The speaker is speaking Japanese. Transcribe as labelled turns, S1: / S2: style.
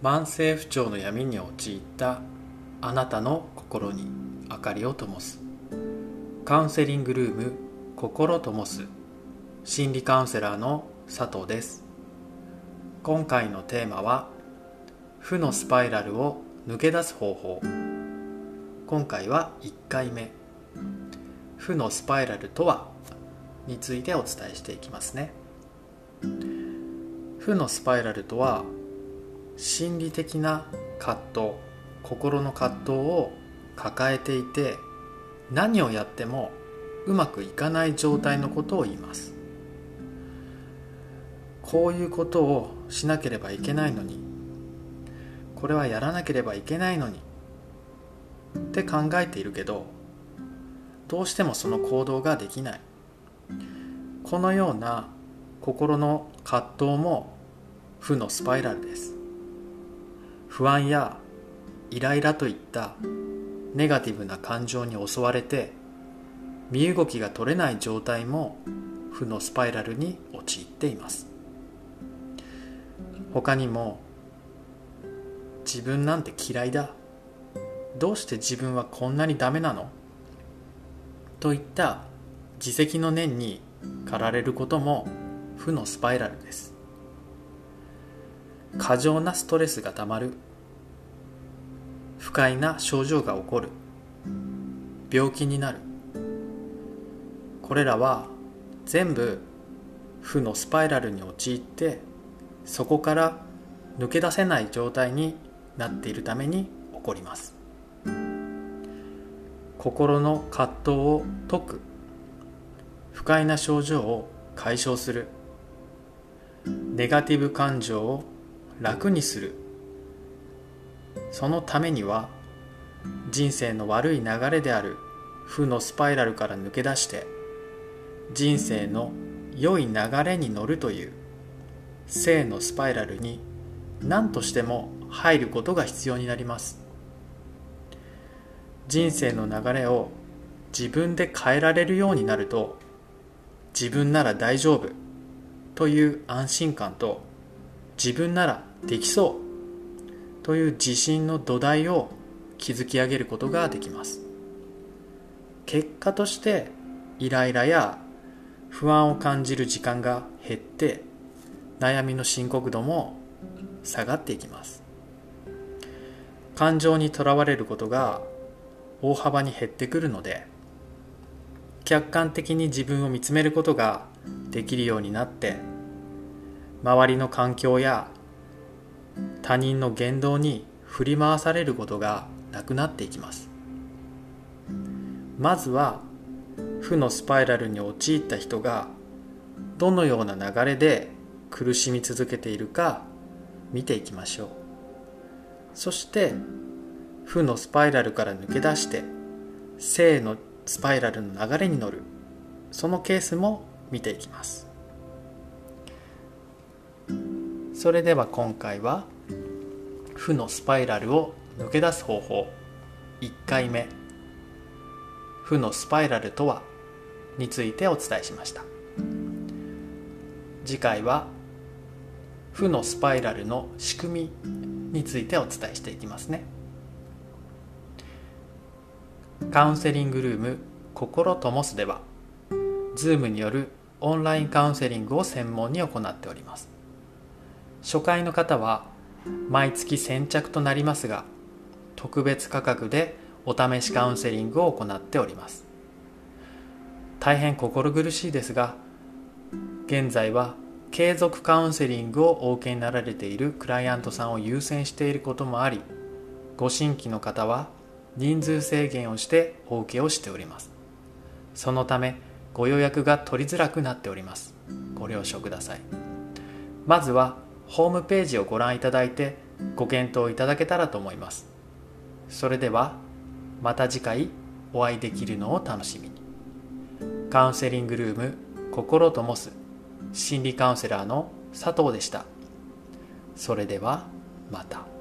S1: 慢性不調の闇に陥ったあなたの心に明かりを灯す。カウンセリングルーム心灯す。心理カウンセラーの佐藤です。今回のテーマは負のスパイラルを抜け出す方法。今回は1回目。負のスパイラルとはについてお伝えしていきますね。負のスパイラルとは心理的な葛藤心の葛藤を抱えていて何をやってもうまくいかない状態のことを言います。こういうことをしなければいけないのにこれはやらなければいけないのにって考えているけどどうしてもその行動ができない。このような心の葛藤も負のスパイラルです。不安やイライラといったネガティブな感情に襲われて身動きが取れない状態も負のスパイラルに陥っています。他にも自分なんて嫌いだ。どうして自分はこんなにダメなの？といった自責の念に駆られることも負のスパイラルです。過剰なストレスがたまる。不快な症状が起こる。病気になる。これらは全部負のスパイラルに陥ってそこから抜け出せない状態になっているために起こります。心の葛藤を解く。不快な症状を解消する。ネガティブ感情を楽にする。そのためには人生の悪い流れである負のスパイラルから抜け出して人生の良い流れに乗るという正のスパイラルに何としても入ることが必要になります。人生の流れを自分で変えられるようになると自分なら大丈夫という安心感と自分ならできそう。という自信の土台を築き上げることができます。結果としてイライラや不安を感じる時間が減って悩みの深刻度も下がっていきます。感情にとらわれることが大幅に減ってくるので客観的に自分を見つめることができるようになって周りの環境や他人の言動に振り回されることがなくなっていきます。まずは負のスパイラルに陥った人がどのような流れで苦しみ続けているか見ていきましょう。そして負のスパイラルから抜け出して正のスパイラルの流れに乗る。そのケースも見ていきます。それでは今回は負のスパイラルを抜け出す方法。1回目。負のスパイラルとはについてお伝えしました。次回は負のスパイラルの仕組みについてお伝えしていきますね。カウンセリングルーム心ともすでは Zoom によるオンラインカウンセリングを専門に行っております。初回の方は毎月先着となりますが特別価格でお試しカウンセリングを行っております。大変心苦しいですが現在は継続カウンセリングをお受けになられているクライアントさんを優先していることもありご新規の方は人数制限をしてお受けをしております。そのためご予約が取りづらくなっております。ご了承ください。まずはホームページをご覧いただいてご検討いただけたらと思います。それではまた次回お会いできるのを楽しみに。カウンセリングルーム心ともす心理カウンセラーの佐藤でした。それではまた。